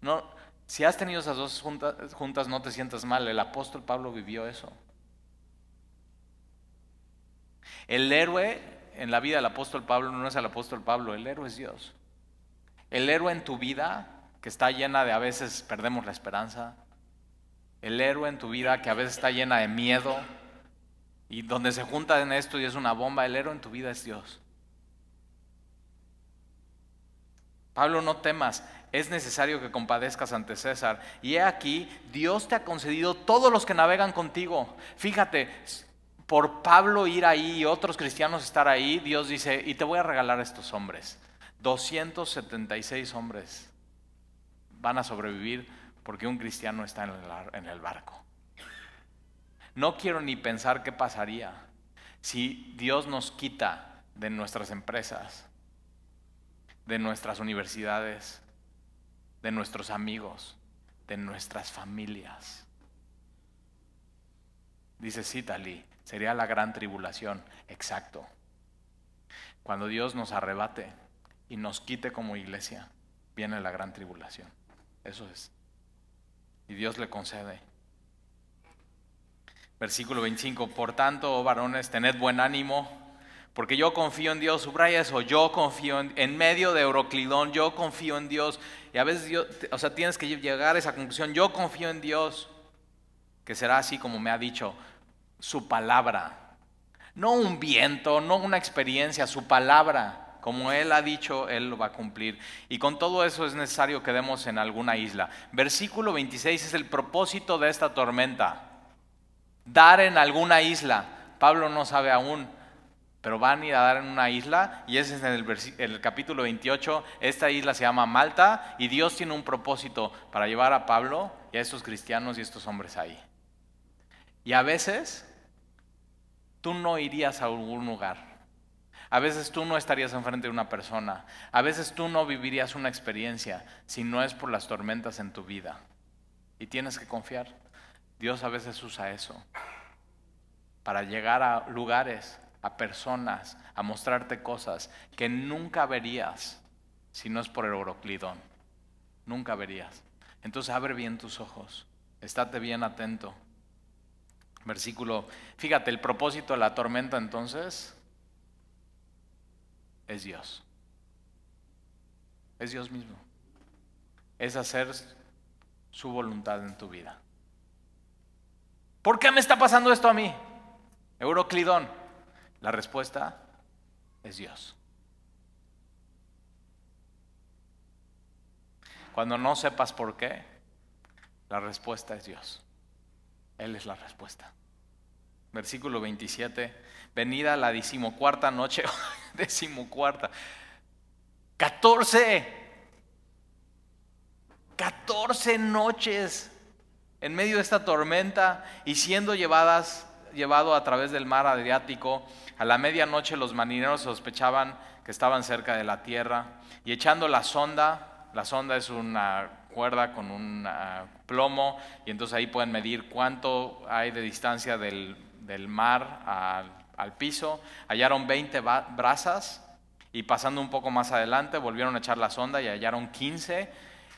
No, si has tenido esas dos juntas, juntas no te sientas mal. El apóstol Pablo vivió eso. El héroe en la vida del apóstol Pablo no es el apóstol Pablo, el héroe es Dios. El héroe en tu vida, que está llena de a veces perdemos la esperanza. El héroe en tu vida, que a veces está llena de miedo. Y donde se junta en esto y es una bomba, el héroe en tu vida es Dios. Pablo, no temas, es necesario que compadezcas ante César. Y he aquí, Dios te ha concedido todos los que navegan contigo. Fíjate, por Pablo ir ahí y otros cristianos estar ahí, Dios dice, y te voy a regalar a estos hombres. 276 hombres van a sobrevivir porque un cristiano está en el barco. No quiero ni pensar qué pasaría si Dios nos quita de nuestras empresas, de nuestras universidades, de nuestros amigos, de nuestras familias. Dice Citali, Sería la gran tribulación, exacto. Cuando Dios nos arrebate y nos quite como iglesia, viene la gran tribulación. Eso es. Y Dios le concede. Versículo 25, por tanto, oh varones, tened buen ánimo, porque yo confío en Dios, subraya eso, yo confío en, en medio de Euroclidón, yo confío en Dios. Y a veces, o sea, tienes que llegar a esa conclusión, yo confío en Dios, que será así como me ha dicho, su palabra. No un viento, no una experiencia, su palabra. Como Él ha dicho, Él lo va a cumplir. Y con todo eso es necesario que demos en alguna isla. Versículo 26 es el propósito de esta tormenta. Dar en alguna isla. Pablo no sabe aún, pero van a ir a dar en una isla. Y ese es en el, el capítulo 28. Esta isla se llama Malta y Dios tiene un propósito para llevar a Pablo y a estos cristianos y estos hombres ahí. Y a veces tú no irías a algún lugar. A veces tú no estarías enfrente de una persona. A veces tú no vivirías una experiencia si no es por las tormentas en tu vida. Y tienes que confiar. Dios a veces usa eso para llegar a lugares, a personas, a mostrarte cosas que nunca verías si no es por el oroclidón. Nunca verías. Entonces abre bien tus ojos. Estate bien atento. Versículo, fíjate, el propósito de la tormenta entonces es Dios. Es Dios mismo. Es hacer su voluntad en tu vida. ¿Por qué me está pasando esto a mí? Euroclidón. La respuesta es Dios. Cuando no sepas por qué, la respuesta es Dios. Él es la respuesta. Versículo 27. Venida la decimocuarta noche, decimocuarta. 14. 14 noches en medio de esta tormenta y siendo llevadas, llevado a través del mar Adriático. A la medianoche los marineros sospechaban que estaban cerca de la tierra y echando la sonda, la sonda es una cuerda con un plomo y entonces ahí pueden medir cuánto hay de distancia del, mar al, piso. Hallaron 20 brasas y pasando un poco más adelante volvieron a echar la sonda y hallaron 15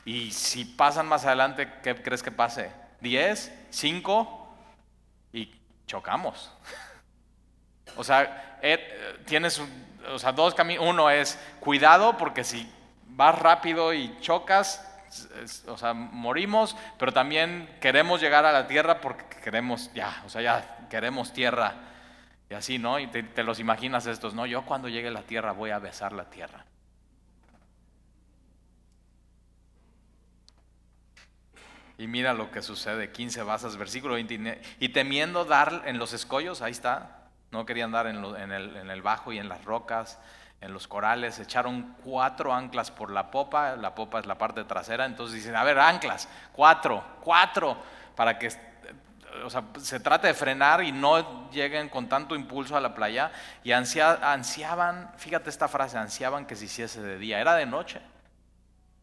y si pasan más adelante, ¿qué crees que pase? ¿10? ¿5? Y chocamos. o sea, eh, tienes o sea, dos caminos. Uno es cuidado porque si vas rápido y chocas, o sea, morimos, pero también queremos llegar a la tierra porque queremos, ya, o sea, ya queremos tierra. Y así, ¿no? Y te, los imaginas estos, ¿no? Yo cuando llegue la tierra voy a besar la tierra. Y mira lo que sucede, 15 basas, versículo 20. Y temiendo dar en los escollos, ahí está, no querían dar en el bajo y en las rocas, en los corales, echaron cuatro anclas por la popa, la popa es la parte trasera, entonces dicen, a ver, anclas, cuatro, cuatro, para que o sea, se trate de frenar y no lleguen con tanto impulso a la playa, y ansiaban, fíjate esta frase, ansiaban que se hiciese de día, era de noche.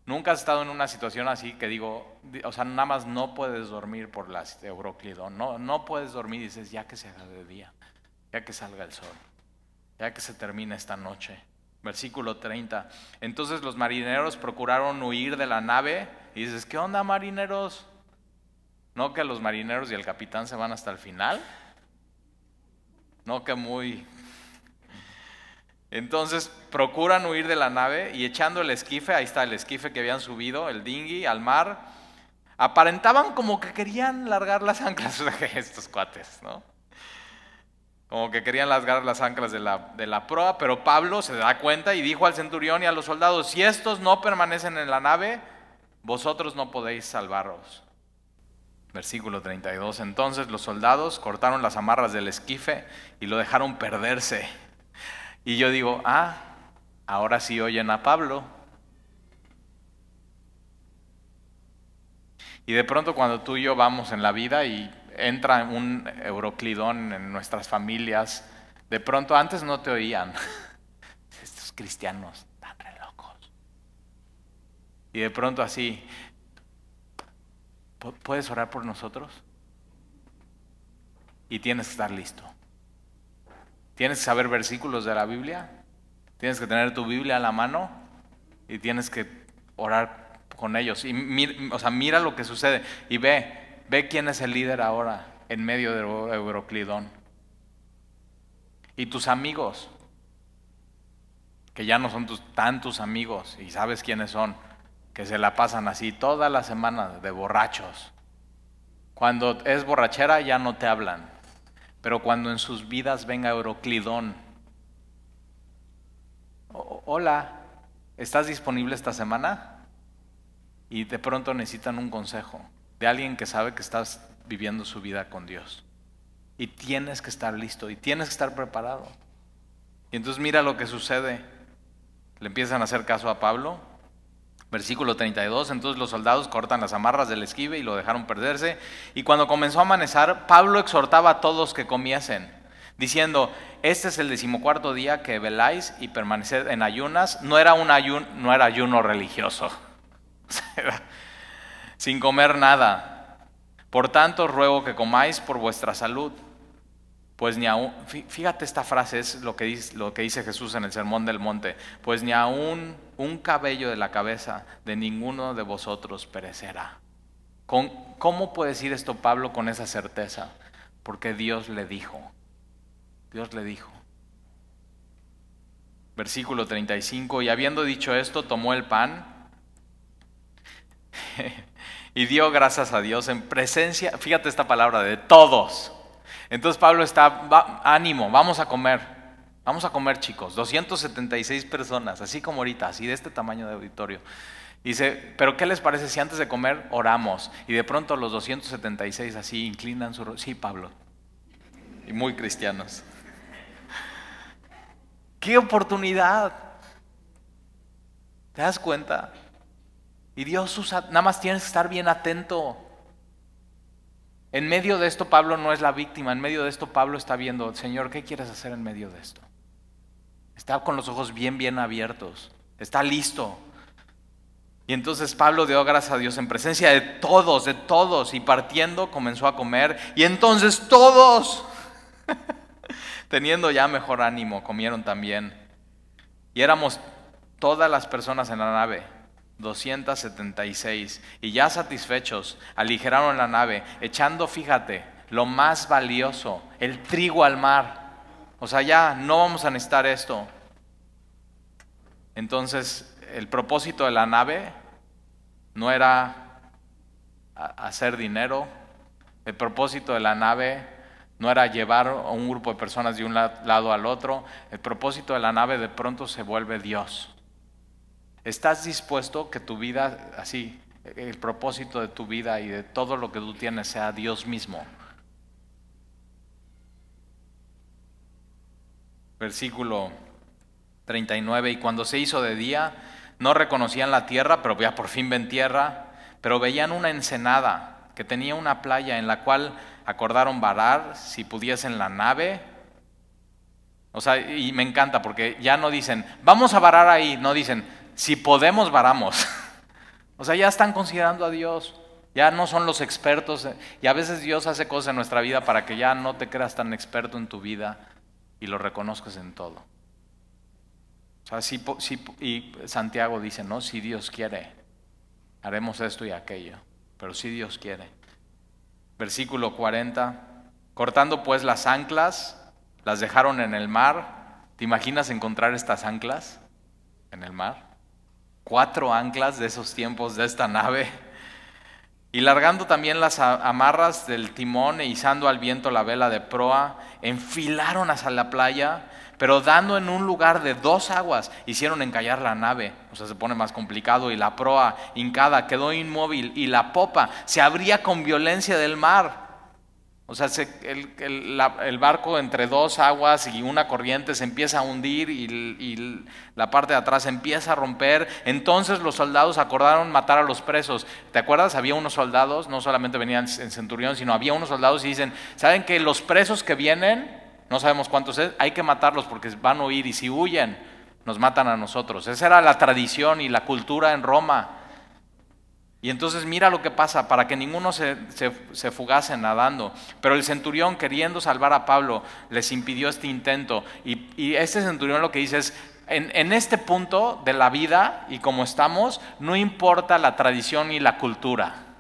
Nunca has estado en una situación así que digo, o sea, nada más no puedes dormir por la Euroclidón, no, no puedes dormir y dices, ya que se haga de día, ya que salga el sol, ya que se termine esta noche. Versículo 30. Entonces los marineros procuraron huir de la nave y dices, ¿qué onda marineros? ¿No que los marineros y el capitán se van hasta el final? No que muy... Entonces procuran huir de la nave y echando el esquife, ahí está el esquife que habían subido, el dinghy, al mar, aparentaban como que querían largar las anclas de estos cuates, ¿no? Como que querían largar las anclas de la, de la proa, pero Pablo se da cuenta y dijo al centurión y a los soldados, si estos no permanecen en la nave, vosotros no podéis salvaros. Versículo 32. Entonces los soldados cortaron las amarras del esquife y lo dejaron perderse. Y yo digo, ah, ahora sí oyen a Pablo. Y de pronto cuando tú y yo vamos en la vida y entra un euroclidón en nuestras familias, de pronto antes no te oían. Estos cristianos tan re locos. Y de pronto así, ¿puedes orar por nosotros? Y tienes que estar listo. Tienes que saber versículos de la Biblia. Tienes que tener tu Biblia a la mano y tienes que orar con ellos. Y o sea, mira lo que sucede y ve, Ve quién es el líder ahora en medio de Euroclidón. Y tus amigos, que ya no son tus, tan tus amigos y sabes quiénes son, que se la pasan así toda la semana de borrachos. Cuando es borrachera ya no te hablan, pero cuando en sus vidas venga Euroclidón, hola, ¿estás disponible esta semana? Y de pronto necesitan un consejo de alguien que sabe que estás viviendo su vida con Dios. Y tienes que estar listo y tienes que estar preparado. Y entonces mira lo que sucede. Le empiezan a hacer caso a Pablo. Versículo 32, entonces los soldados cortan las amarras del esquive y lo dejaron perderse. Y cuando comenzó a amanecer, Pablo exhortaba a todos que comiesen. diciendo, este es el decimocuarto día que veláis y permaneced en ayunas. No era, un no era ayuno religioso, sin comer nada. Por tanto, ruego que comáis por vuestra salud. Pues ni aún, fíjate esta frase, es lo que, dice, Jesús en el Sermón del Monte, pues ni aún un cabello de la cabeza de ninguno de vosotros perecerá. ¿Cómo puede decir esto Pablo con esa certeza? Porque Dios le dijo. Dios le dijo. Versículo 35, y habiendo dicho esto, tomó el pan y dio gracias a Dios en presencia, fíjate esta palabra, de todos. Entonces Pablo está, ánimo, vamos a comer, vamos a comer chicos, 276 personas, así como ahorita, así de este tamaño de auditorio. Dice, pero ¿qué les parece si antes de comer oramos? Y de pronto los 276 así inclinan su... Sí, Pablo. Y muy cristianos. ¡Qué oportunidad! ¿Te das cuenta? Y Dios usa, nada más tienes que estar bien atento. En medio de esto Pablo no es la víctima, en medio de esto Pablo está viendo, Señor, ¿qué quieres hacer en medio de esto? Está con los ojos bien, bien abiertos, está listo. Y entonces Pablo dio gracias a Dios en presencia de todos, de todos, y partiendo comenzó a comer, y entonces todos Teniendo ya mejor ánimo, comieron también. Y éramos todas las personas en la nave, 276. Y ya satisfechos, aligeraron la nave, echando, fíjate, lo más valioso, el trigo al mar. O sea, ya no vamos a necesitar esto. Entonces, el propósito de la nave no era hacer dinero, el propósito de la nave no era llevar a un grupo de personas de un lado al otro. El propósito de la nave de pronto se vuelve Dios. ¿Estás dispuesto que tu vida, así, el propósito de tu vida y de todo lo que tú tienes sea Dios mismo? Versículo 39, y cuando se hizo de día, no reconocían la tierra, pero ya por fin ven tierra, pero veían una ensenada que tenía una playa en la cual acordaron varar si pudiesen la nave. O sea, y me encanta porque ya no dicen, vamos a varar ahí, no dicen, si podemos varamos. o sea, ya están considerando a Dios, ya no son los expertos. Y a veces Dios hace cosas en nuestra vida para que ya no te creas tan experto en tu vida y lo reconozcas en todo. O sea, si, y Santiago dice, no, si Dios quiere, haremos esto y aquello, pero si Dios quiere versículo 40. Cortando pues las anclas, las dejaron en el mar. ¿Te imaginas encontrar estas anclas en el mar? Cuatro anclas de esos tiempos de esta nave. Y largando también las amarras del timón e izando al viento la vela de proa, enfilaron hacia la playa pero dando en un lugar de dos aguas, hicieron encallar la nave, o sea, se pone más complicado, y la proa hincada quedó inmóvil, y la popa se abría con violencia del mar. O sea, el, barco entre dos aguas y una corriente se empieza a hundir y, y, la parte de atrás empieza a romper. Entonces los soldados acordaron matar a los presos. ¿Te acuerdas? Había unos soldados, no solamente venían en centurión, sino había unos soldados y dicen, ¿saben que los presos que vienen no sabemos cuántos es, hay que matarlos porque van a huir y si huyen, nos matan a nosotros. Esa era la tradición y la cultura en Roma. Y entonces mira lo que pasa, para que ninguno se, se, fugase nadando. Pero el centurión, queriendo salvar a Pablo, les impidió este intento. Y, y este centurión lo que dice es, en, en, este punto de la vida y como estamos, no importa la tradición y la cultura.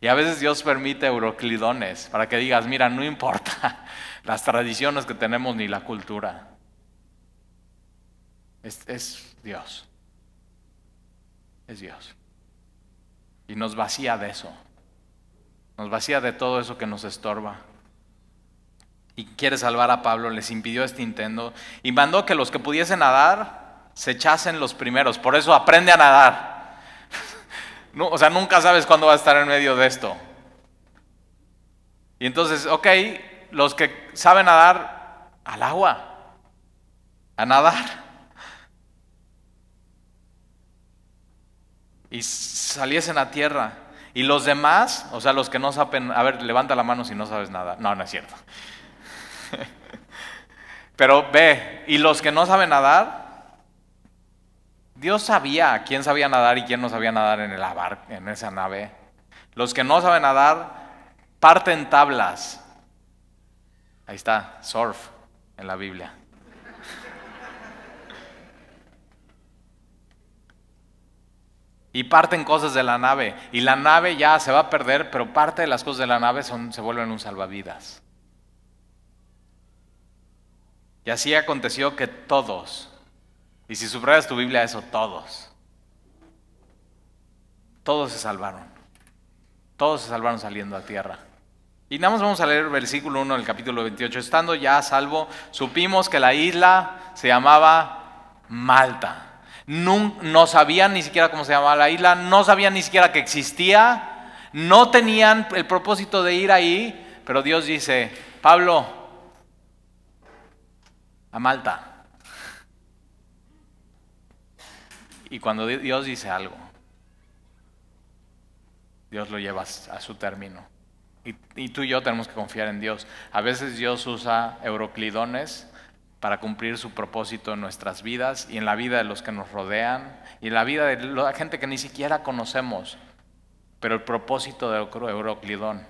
Y a veces Dios permite euroclidones para que digas, mira, no importa las tradiciones que tenemos ni la cultura. Es, Dios. Es Dios. Y nos vacía de eso. Nos vacía de todo eso que nos estorba. Y quiere salvar a Pablo, les impidió este intento y mandó que los que pudiesen nadar se echasen los primeros. Por eso aprende a nadar. No, o sea, nunca sabes cuándo va a estar en medio de esto. Y entonces, ok, los que saben nadar al agua, a nadar. Y saliesen a tierra. Y los demás, o sea, los que no saben, a ver, levanta la mano si no sabes nada. No, no es cierto. Pero ve, y los que no saben nadar, Dios sabía quién sabía nadar y quién no sabía nadar en, el en esa nave. Los que no saben nadar parten tablas. Ahí está, surf en la Biblia. Y parten cosas de la nave. Y la nave ya se va a perder, pero parte de las cosas de la nave son, se vuelven un salvavidas. Y así aconteció que todos, y si subrayas tu Biblia eso, todos, todos se salvaron. Todos se salvaron saliendo a tierra. Y nada más vamos a leer el versículo 1 del capítulo 28. Estando ya a salvo, supimos que la isla se llamaba Malta. No, no sabían ni siquiera cómo se llamaba la isla, no sabían ni siquiera que existía, no tenían el propósito de ir ahí, pero Dios dice, Pablo, a Malta. Y cuando Dios dice algo, Dios lo lleva a su término. Y, tú y yo tenemos que confiar en Dios. A veces Dios usa euroclidones para cumplir su propósito en nuestras vidas y en la vida de los que nos rodean y en la vida de la gente que ni siquiera conocemos. Pero el propósito de Euroclidón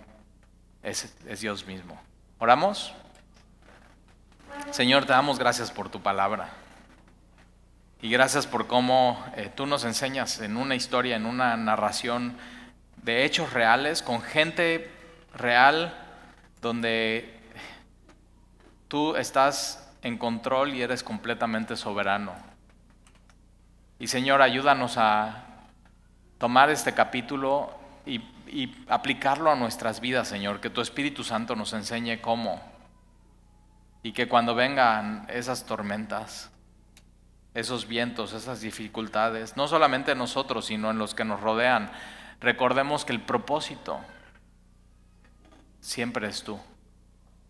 es, Dios mismo. ¿Oramos? Señor, te damos gracias por tu palabra. Y gracias por cómo eh, tú nos enseñas en una historia, en una narración de hechos reales, con gente real, donde tú estás en control y eres completamente soberano. Y Señor, ayúdanos a tomar este capítulo y, aplicarlo a nuestras vidas, Señor, que tu Espíritu Santo nos enseñe cómo y que cuando vengan esas tormentas, esos vientos, esas dificultades, no solamente en nosotros, sino en los que nos rodean, recordemos que el propósito siempre es tú.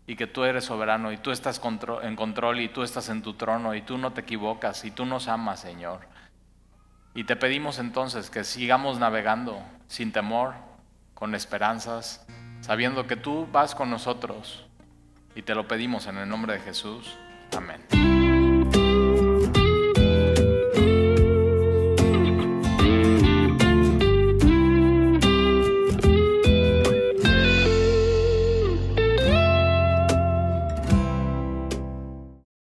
Y que tú eres soberano y tú estás en control y tú estás en tu trono y tú no te equivocas y tú nos amas, Señor. Y te pedimos entonces que sigamos navegando sin temor, con esperanzas, sabiendo que tú vas con nosotros y te lo pedimos en el nombre de Jesús. Amén.